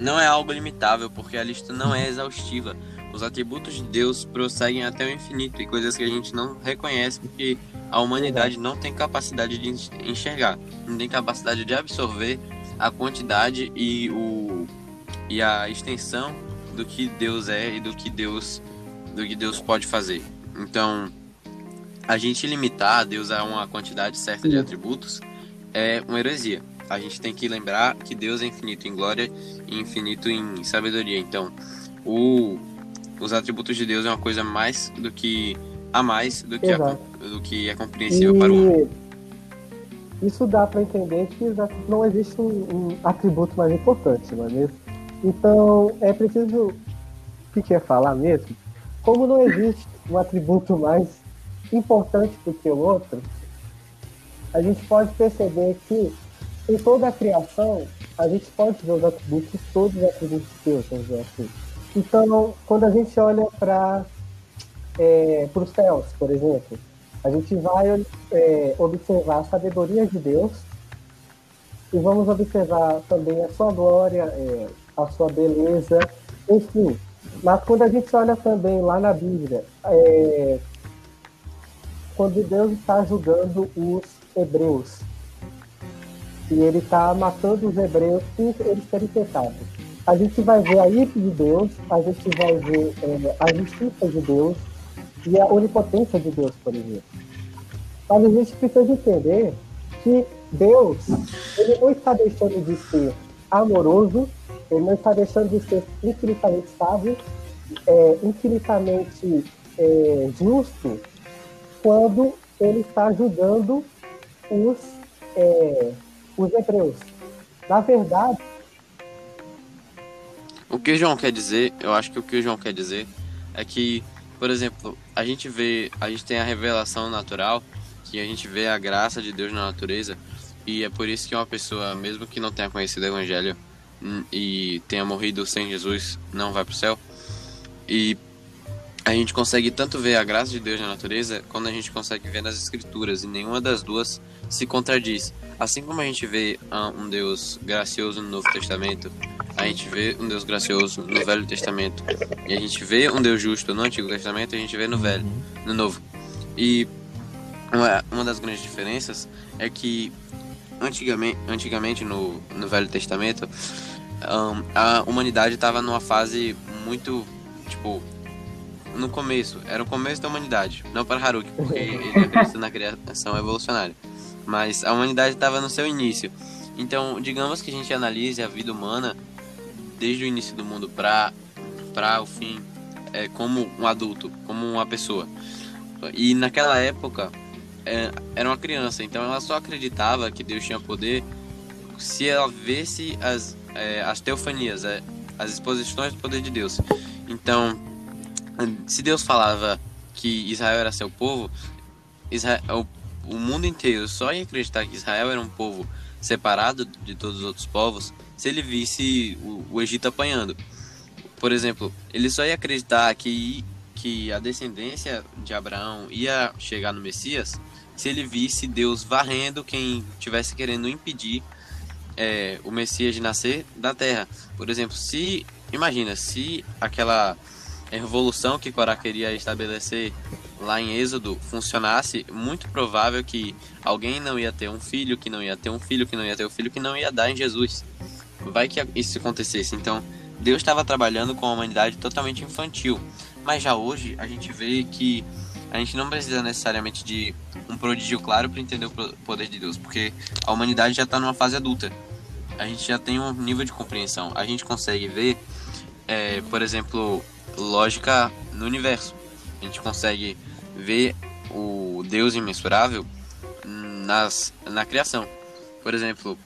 Não é algo limitável, porque a lista não é exaustiva. Os atributos de Deus prosseguem até o infinito e coisas que a gente não reconhece porque a humanidade não tem capacidade de enx- enxergar, não tem capacidade de absorver a quantidade e, o, e a extensão do que Deus é e do que Deus, do que Deus pode fazer. Então, a gente limitar Deus a uma quantidade certa de atributos é uma heresia. A gente tem que lembrar que Deus é infinito em glória e infinito em sabedoria. Então, o, os atributos de Deus é uma coisa mais do que a mais do que, a, do que é compreensível para o homem. E isso dá para entender que não existe um, um atributo mais importante, não é mesmo? Então, é preciso. O que quer falar mesmo? Como não existe um atributo mais importante do que o outro, a gente pode perceber que em toda a criação, a gente pode ver os atributos, todos os atributos de Deus, vamos dizer assim. Então, quando a gente olha para é, os céus, por exemplo, a gente vai é, observar a sabedoria de Deus e vamos observar também a sua glória, é, a sua beleza, enfim. Mas quando a gente olha também lá na Bíblia, é, quando Deus está julgando os hebreus, e ele está matando os hebreus por eles terem pecado. A gente vai ver a ira de Deus, a gente vai ver é, a justiça de Deus e a onipotência de Deus, por exemplo. Mas a gente precisa entender que Deus, ele não está deixando de ser amoroso, ele não está deixando de ser infinitamente sábio, é, infinitamente é, justo, quando ele está julgando os, é, os hebreus. Na verdade, O que o João quer dizer, eu acho que o que o João quer dizer é que, por exemplo, a gente vê, a gente tem a revelação natural, que a gente vê a graça de Deus na natureza, e é por isso que uma pessoa, mesmo que não tenha conhecido o Evangelho hum, e tenha morrido sem Jesus, não vai para o céu. E a gente consegue tanto ver a graça de Deus na natureza, quando a gente consegue ver nas Escrituras, e nenhuma das duas se contradiz. Assim como a gente vê ah, um Deus gracioso no Novo Testamento, a gente vê um Deus gracioso no Velho Testamento, e a gente vê um Deus justo no Antigo Testamento, a gente vê no Velho, no Novo. E uma, uma das grandes diferenças é que antigamente, antigamente no, no Velho Testamento, a humanidade estava numa fase muito, tipo, no começo, era o começo da humanidade, não para Haruki, porque ele acredita na criação evolucionária, mas a humanidade estava no seu início. Então, digamos que a gente analise a vida humana desde o início do mundo para para o fim, é, como um adulto, como uma pessoa. E naquela época é, era uma criança, então ela só acreditava que Deus tinha poder se ela visse as, é, as teofanias, é, as exposições do poder de Deus. Então, se Deus falava que Israel era seu povo, Israel, o, mundo inteiro só ia acreditar que Israel era um povo separado de todos os outros povos se ele visse o, o Egito apanhando. Por exemplo, ele só ia acreditar que, que a descendência de Abraão ia chegar no Messias se ele visse Deus varrendo quem tivesse querendo impedir é, o Messias de nascer da terra. Por exemplo, se imagina se aquela revolução que Corá queria estabelecer lá em Êxodo funcionasse, muito provável que alguém não ia ter um filho, que não ia ter um filho, que não ia ter um filho, que não ia dar em Jesus. Vai que isso acontecesse. Então, Deus estava trabalhando com a humanidade totalmente infantil. Mas já hoje a gente vê que a gente não precisa necessariamente de um prodígio claro para entender o poder de Deus, porque a humanidade já está numa fase adulta. A gente já tem um nível de compreensão. A gente consegue ver, é, por exemplo, lógica no universo. A gente consegue ver o Deus imensurável nas, na criação. Por exemplo,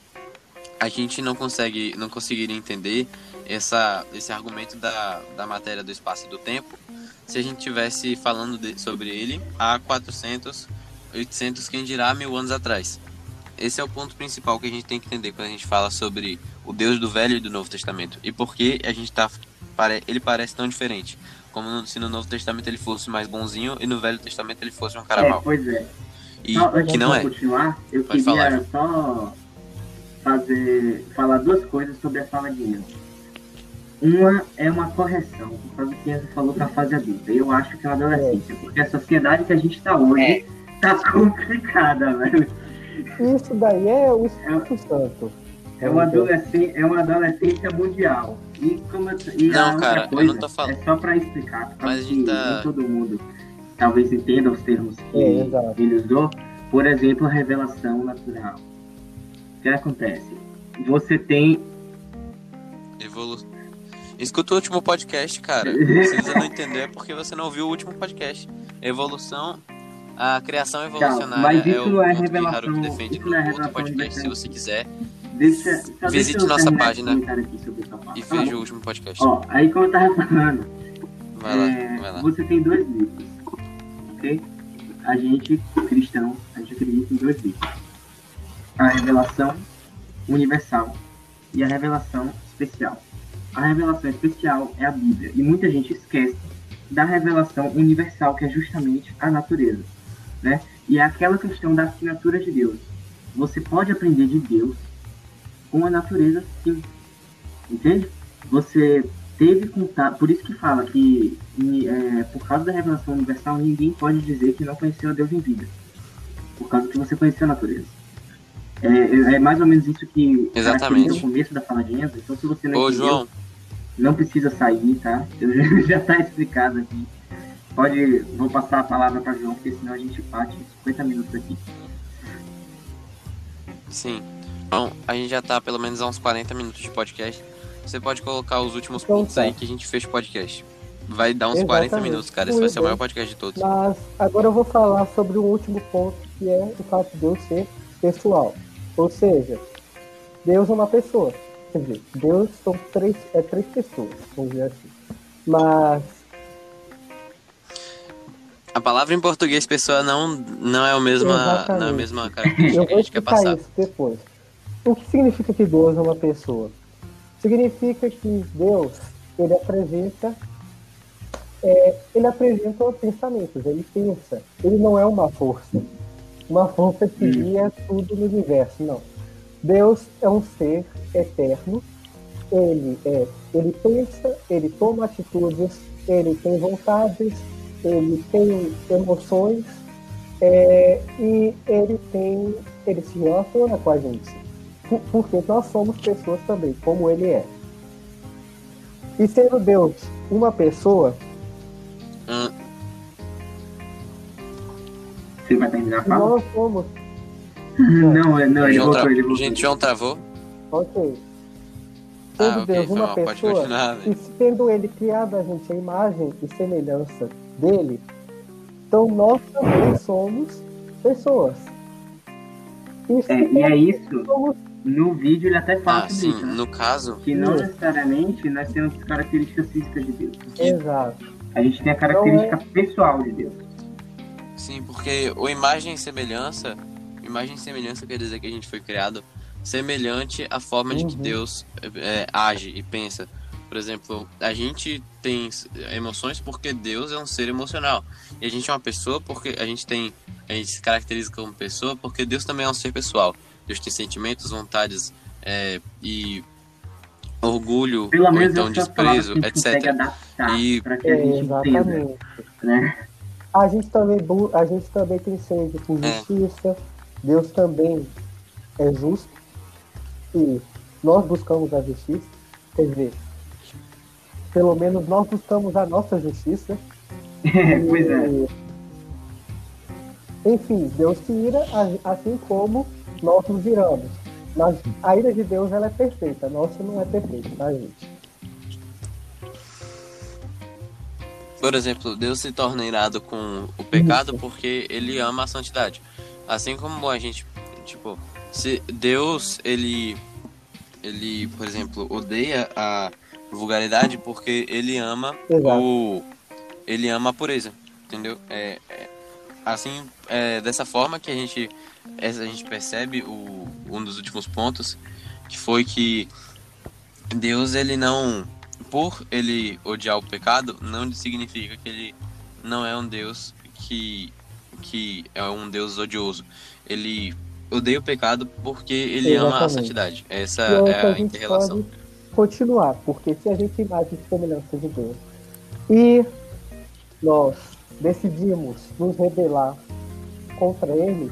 a gente não consegue, não conseguiria entender essa, esse argumento da, da matéria do espaço e do tempo se a gente tivesse falando de, sobre ele há 400, 800, quem dirá mil anos atrás. Esse é o ponto principal que a gente tem que entender quando a gente fala sobre o Deus do Velho e do Novo Testamento e por que a gente tá ele parece tão diferente, como se no Novo Testamento ele fosse mais bonzinho e no Velho Testamento ele fosse um cara é, mau. Pois é. E só, que não é. continuar, eu Pode queria falar, só fazer falar duas coisas sobre a fala de Enzo. Uma é uma correção, por causa que Enzo falou para a fase adulta. Eu acho que é uma adolescência, porque a sociedade que a gente está hoje É. tá (laughs) complicada, velho. Isso daí é o Espírito Santo. É uma, adolescência, é uma adolescência mundial. E como eu, e Não, cara, eu coisa não tô falando- É só para explicar, por Mas que gente tá- nem todo mundo talvez entenda os termos que É, ele usou. Por exemplo, a revelação natural. O que acontece? Você tem Evolu... Escuta o último podcast, cara. (laughs) Se você não entender é porque você não ouviu o último podcast. Evolução, a criação evolucionária mas é isso o é ponto que revelação- Haruki defende isso no é outro revelação podcast, se universal. você quiser. Deixa, Visite nossa página E veja o último podcast. Ó, aí como eu tava falando, Vai lá, é, vai lá. você tem dois livros, ok? A gente, cristão, a gente acredita em dois livros. A revelação universal e a revelação especial. A revelação especial é a Bíblia, e muita gente esquece da revelação universal, que é justamente a natureza, né? E é aquela questão da assinatura de Deus. Você pode aprender de Deus com a natureza, sim. Entende? Você teve contato. Por isso que fala que, é, por causa da revelação universal, ninguém pode dizer que não conheceu a Deus em vida. Por causa que você conheceu a natureza. É, é- é mais ou menos isso que Exatamente. o começo da fala de Enzo. Então, se você não Ô, entendeu, João, não precisa sair, tá? (laughs) Já tá explicado aqui. Pode, vou passar a palavra para João, porque senão a gente bate 50 minutos aqui. sim. Então, a gente já tá pelo menos há uns 40 minutos de podcast. Você pode colocar os últimos Então pontos tá. aí que a gente fez o podcast. Vai dar uns 40 Exatamente. minutos, cara. Esse vai ser o maior podcast de todos. Mas agora eu vou falar sobre o último ponto, que é o fato de Deus ser pessoal. Ou seja, Deus é uma pessoa. Quer dizer, Deus são três, é três pessoas, vamos dizer assim. Mas A palavra em português, pessoa, não, não é a mesma, Exatamente. não é a mesma eu característica que vou a gente quer passar. isso depois. O que significa que Deus é uma pessoa? Significa que Deus, ele apresenta, é, ele apresenta os pensamentos, ele pensa. Ele não é uma força. Uma força que guia tudo no universo, não. Deus é um ser eterno. Ele é, ele pensa, ele toma atitudes, ele tem vontades, ele tem emoções, É, e ele tem. Ele se relaciona com a gente. Por- Porque nós somos pessoas também, como ele é. E sendo Deus uma pessoa, Hum, Você vai terminar a fala? nós somos. (laughs) Não, é- não, ele João voltou, ele voltou. Gente, João travou. Ok. Sendo Ah, ok, Deus uma mal. Pessoa, continuar. e tendo ele criado a gente a imagem e semelhança dele, então nós também somos pessoas. E É, e é isso, somos no vídeo ele até fala Ah, sobre sim, isso, né? no caso, Que não necessariamente nós temos características físicas de Deus. exato. A gente tem a característica pessoal de Deus. sim, porque o imagem e semelhança, imagem e semelhança quer dizer que a gente foi criado semelhante à forma de que Uhum. Deus é, age e pensa. Por exemplo, a gente tem emoções porque Deus é um ser emocional. E a gente é uma pessoa porque a gente tem. A gente se caracteriza como pessoa porque Deus também é um ser pessoal. Deus tem sentimentos, vontades é, e orgulho, Pelo ou então desprezo, etc. E- para que a É, gente entenda, exatamente. né? A gente também, a gente também tem sede por É. justiça. Deus também é justo. E nós buscamos a justiça. Quer dizer, pelo menos nós buscamos a nossa justiça. (laughs) pois é. E, Enfim, Deus se ira assim como nós nos iramos. Mas a ira de Deus ela é perfeita, a nossa não é perfeita, tá, gente? Por exemplo, Deus se torna irado com o pecado Isso. porque ele ama a santidade. Assim como a gente, tipo, se Deus, ele ele, por exemplo, odeia a vulgaridade porque ele ama Exato. o ele ama a pureza, entendeu? É, é assim, é dessa forma que a gente a gente percebe o um dos últimos pontos que foi que Deus ele não por ele odiar o pecado, não significa que ele não é um Deus que, que é um Deus odioso. Ele odeia o pecado porque ele ama a Exatamente. santidade. Essa E é que a inter-relação. pode continuar, porque se a gente imagem e semelhança de Deus e nós decidimos nos rebelar contra ele,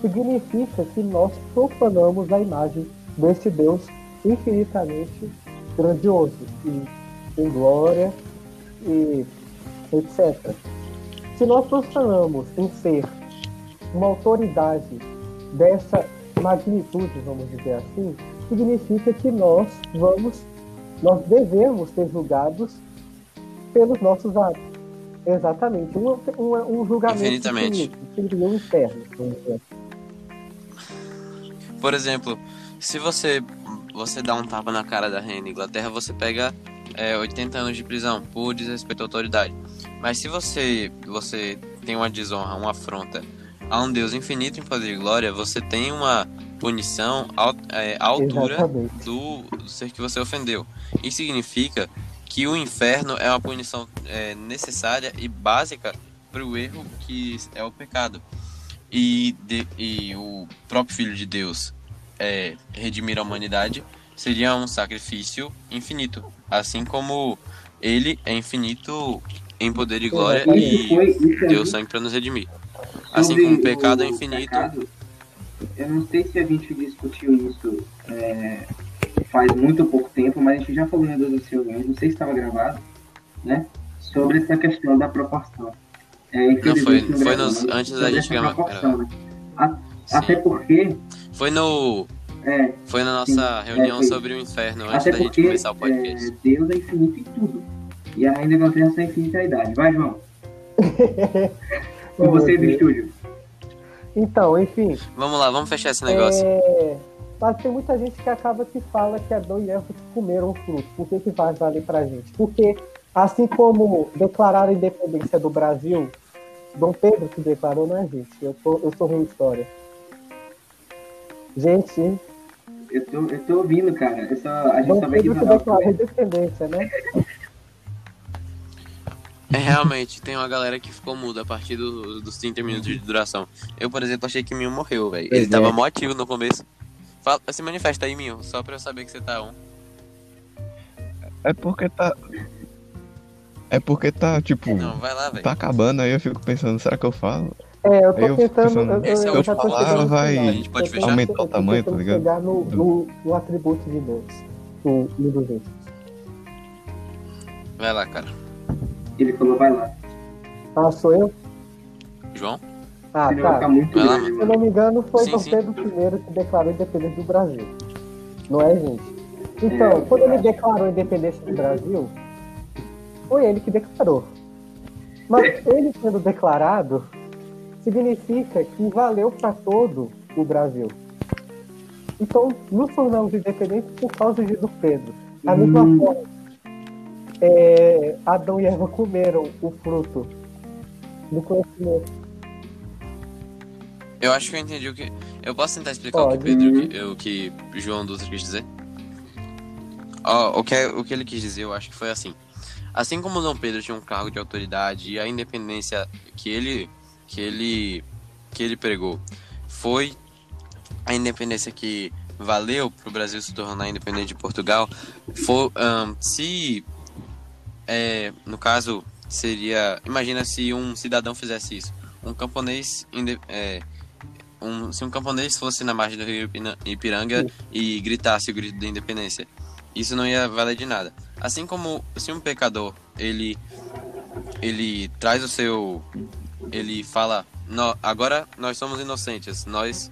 significa que nós profanamos a imagem desse Deus infinitamente grandioso e em glória e etc. Se nós profanamos em ser uma autoridade dessa magnitude, vamos dizer assim, significa que nós vamos, nós devemos ser julgados pelos nossos atos. Exatamente, um, um, um julgamento infinito, seria o inferno. vamos dizer assim. Por exemplo, se você você dá um tapa na cara da Rainha Inglaterra, você pega é, 80 anos de prisão por desrespeito à autoridade. Mas se você você tem uma desonra, uma afronta a um Deus infinito em poder e glória, você tem uma punição ao- é, à altura Exatamente. do ser que você ofendeu. Isso significa que o inferno é uma punição é, necessária e básica para o erro que é o pecado. E, de- e o próprio Filho de Deus é, redimir a humanidade seria um sacrifício infinito. Assim como ele é infinito em poder e glória e deu sangue para nos redimir. Assim como o pecado é infinito. eu não sei se a gente discutiu isso é, faz muito pouco tempo, mas a gente já falou em uma das reuniões, não sei se estava gravado, né? Sobre essa questão da proporção. É, Não, foi- infelizmente, foi nos- antes da gente essa gravar- né? Até porque, Foi no é, foi na nossa Sim, reunião é, sobre o inferno antes até da gente porque começar o podcast. é, Deus é infinito em tudo. E a Rainha da Inglaterra é infinita idade. Vai, João. (laughs) Com você do estúdio. Então, enfim, Vamos lá, vamos fechar esse negócio. É, mas tem muita gente que acaba que fala que Adão e Eva comeram o fruto. Por que, que vai valer pra gente? Porque, assim como declararam a independência do Brasil, Dom Pedro que declarou, não é gente. Eu, tô, eu sou ruim de história. Gente, Eu tô, eu tô ouvindo, cara. Eu só, a gente Dom só vai Pedro que declarou a independência, né? É, realmente, tem uma galera que ficou muda a partir do- dos 30 minutos de duração. Eu, por exemplo, achei que Minho morreu, velho. Ele Pois tava é. mó ativo no começo. Fala, se manifesta aí, Minho, só pra eu saber que você tá on. É porque tá. É porque tá, tipo, Não, vai lá, velho. tá acabando, aí eu fico pensando, será que eu falo? É, eu tô Aí eu fico tentando. pensando, eu, eu, esse é eu o falar, vai- a gente pode fechar. Aumentar o tamanho, tá ligado? chegar no, no, no atributo de Deus. No, no dos íntimos. Vai lá, cara. Ele falou, vai lá. Ah, sou eu? João? Ah, tá. muito. Se eu não me engano, foi Sim, sim. Pedro I que declarou independência do Brasil. Não é, gente? Então, É, quando ele declarou a independência do Brasil, foi ele que declarou. Mas ele sendo declarado, significa que valeu para todo o Brasil. Então, nos tornamos independentes por causa de Dom Pedro. Da mesma Hum. forma, é, Adão e Eva comeram o fruto do conhecimento. Eu acho que eu entendi o que. Eu posso tentar explicar o que Pode. Pedro, o que João Dutra quis dizer? Ó, o, que, o que ele quis dizer, eu acho que foi assim. Assim como Dom Pedro tinha um cargo de autoridade e a independência que ele que ele que ele pregou foi a independência que valeu para o Brasil se tornar independente de Portugal, ahn, se é, no caso seria, imagina se um cidadão fizesse isso, um camponês é, um, se um camponês fosse na margem do rio Ipiranga e gritasse o grito da independência, isso não ia valer de nada. Assim como se um pecador ele ele traz o seu ele fala "No- agora nós somos inocentes, nós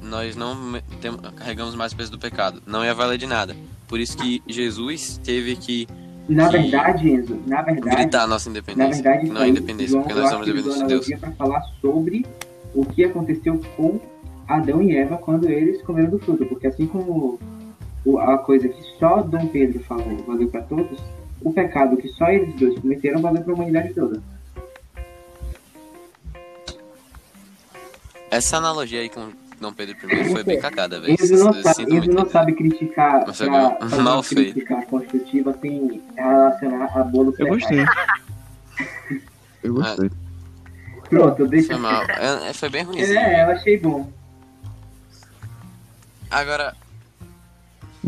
nós não tem- carregamos mais o peso do pecado, não ia valer de nada. Por isso que Jesus teve que Na Que- verdade, Enzo, na verdade, gritar a nossa na independência, verdade, que não é independência, João, porque nós somos dependentes de Deus. para falar sobre o que aconteceu com Adão e Eva quando eles comeram do fruto, porque assim como a coisa que só Dom Pedro falou valeu para todos, o pecado que só eles dois cometeram valeu para a humanidade toda. Essa analogia aí com Dom Pedro I foi bem cagada, velho. Enzo não Eu sabe, muito. não sabe criticar, Não pra, (laughs) mal feito. crítica construtiva sem relacionar a bolo Eu gostei. (laughs) Eu gostei. Pronto, deixa. Foi mal. É, é, foi bem ruimzinho. É, eu achei bom. Agora,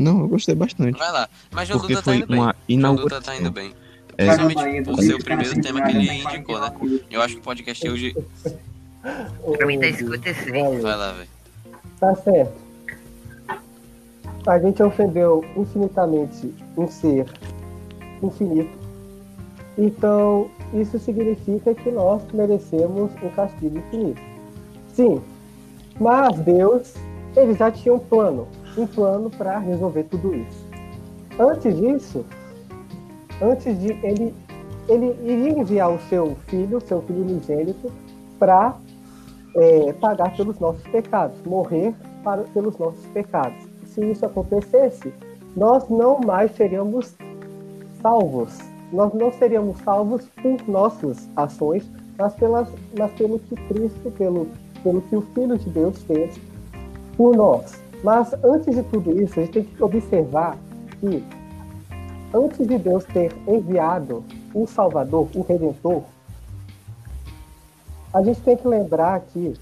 Não, eu gostei bastante. vai lá. Mas João Porque Duda tá foi indo bem. uma João Duda tá indo bem. É, Principalmente por ser o primeiro tema que ele indicou, né? Eu acho que o podcast hoje. Pra mim tá Valeu. Vai lá, velho. Tá certo. A gente ofendeu infinitamente um ser infinito. Então, isso significa que nós merecemos um castigo infinito. Sim, mas Deus, ele já tinha um plano, um plano para resolver tudo isso. Antes disso, antes de ele, ele iria enviar o seu filho, seu filho unigênito, para é, pagar pelos nossos pecados, morrer para, pelos nossos pecados. Se isso acontecesse, nós não mais seríamos salvos. Nós não seríamos salvos por nossas ações, mas, pelas, mas pelo que Cristo, pelo, pelo que o Filho de Deus fez por nós. Mas antes de tudo isso, a gente tem que observar que antes de Deus ter enviado um Salvador, um Redentor, a gente tem que lembrar que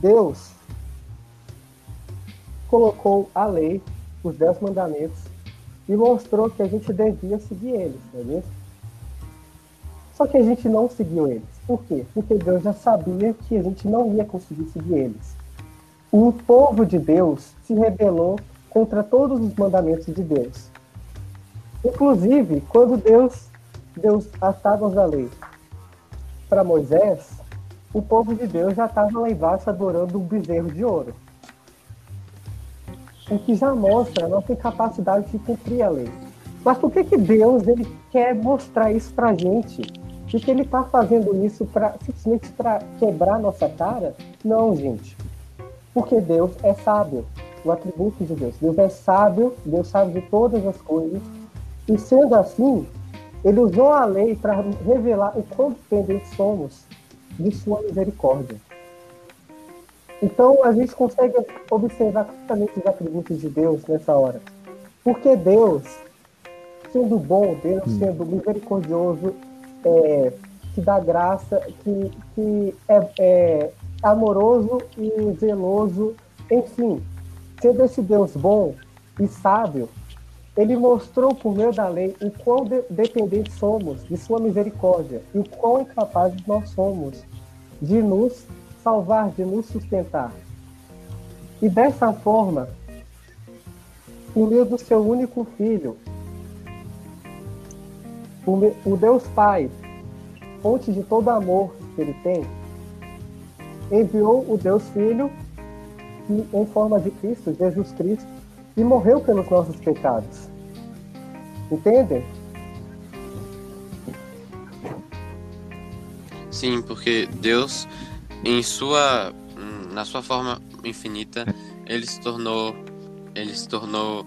Deus colocou a lei, os dez mandamentos, e mostrou que a gente devia seguir eles, não é? Só que a gente não seguiu eles. Por quê? Porque Deus já sabia que a gente não ia conseguir seguir eles. O povo de Deus se rebelou contra todos os mandamentos de Deus. Inclusive, quando Deus deu as tábuas da lei para Moisés, o povo de Deus já estava lá embaixo adorando um bezerro de ouro. O que já mostra a nossa incapacidade de cumprir a lei. Mas por que, que Deus ele quer mostrar isso pra gente? E que ele está fazendo isso pra, simplesmente para quebrar nossa cara? Não, gente. Porque Deus é sábio. O atributo de Deus. Deus é sábio, Deus sabe de todas as coisas. E sendo assim, ele usou a lei para revelar o quão dependentes somos de sua misericórdia. Então a gente consegue observar claramente os atributos de Deus nessa hora. Porque Deus, sendo bom, Deus sendo misericordioso, é, que dá graça, que, que é, é amoroso e zeloso, enfim, sendo esse Deus bom e sábio, ele mostrou por meio da lei o quão de dependentes somos de sua misericórdia e o quão incapazes nós somos de nos salvar, de nos sustentar. E dessa forma, por meio do seu único filho, o Deus Pai, fonte de todo amor que ele tem, enviou o Deus Filho em forma de Cristo, Jesus Cristo, e morreu pelos nossos pecados. Entendem? Sim, porque Deus, em sua, na sua forma infinita, ele se tornou, ele se tornou,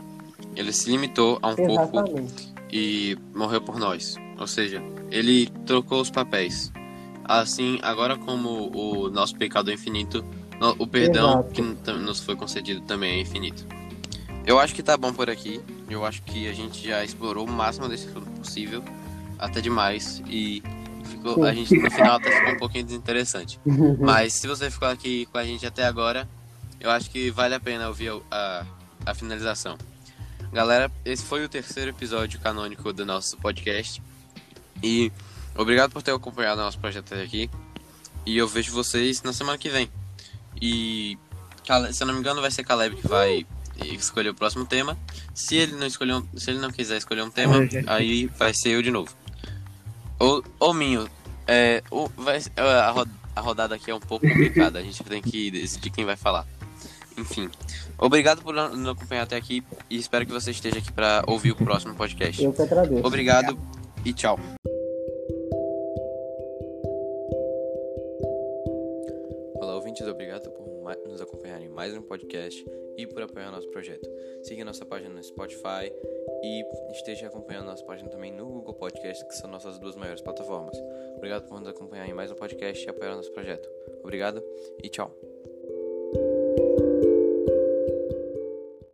ele se limitou a um Exatamente. corpo e morreu por nós. Ou seja, ele trocou os papéis. Assim, agora como o nosso pecado é infinito, o perdão Exato. que nos foi concedido também é infinito. Eu acho que tá bom por aqui. Eu acho que a gente já explorou o máximo desse assunto possível, até demais, e ficou, a gente no final até ficou um pouquinho desinteressante. (laughs) Mas se você ficou aqui com a gente até agora, eu acho que vale a pena ouvir a, a finalização. Galera, esse foi o terceiro episódio canônico do nosso podcast. E obrigado por ter acompanhado nosso projeto até aqui. E eu vejo vocês na semana que vem. E se eu não me engano, vai ser Caleb que vai escolher o próximo tema. Se ele não escolher, um- se ele não quiser escolher um tema, (laughs) aí vai ser eu de novo. Ou, ou Minho, é, vai, a, ro- a rodada aqui é um pouco complicada. A gente tem que decidir quem vai falar. Enfim, obrigado por nos acompanhar até aqui e espero que você esteja aqui para ouvir o próximo podcast. Eu que agradeço. Obrigado e tchau. Ouvintes, obrigado por nos acompanhar em mais um podcast e por apoiar nosso projeto. Siga nossa página no Spotify e esteja acompanhando nossa página também no Google Podcast, que são nossas duas maiores plataformas. Obrigado por nos acompanhar em mais um podcast e apoiar nosso projeto. Obrigado e tchau.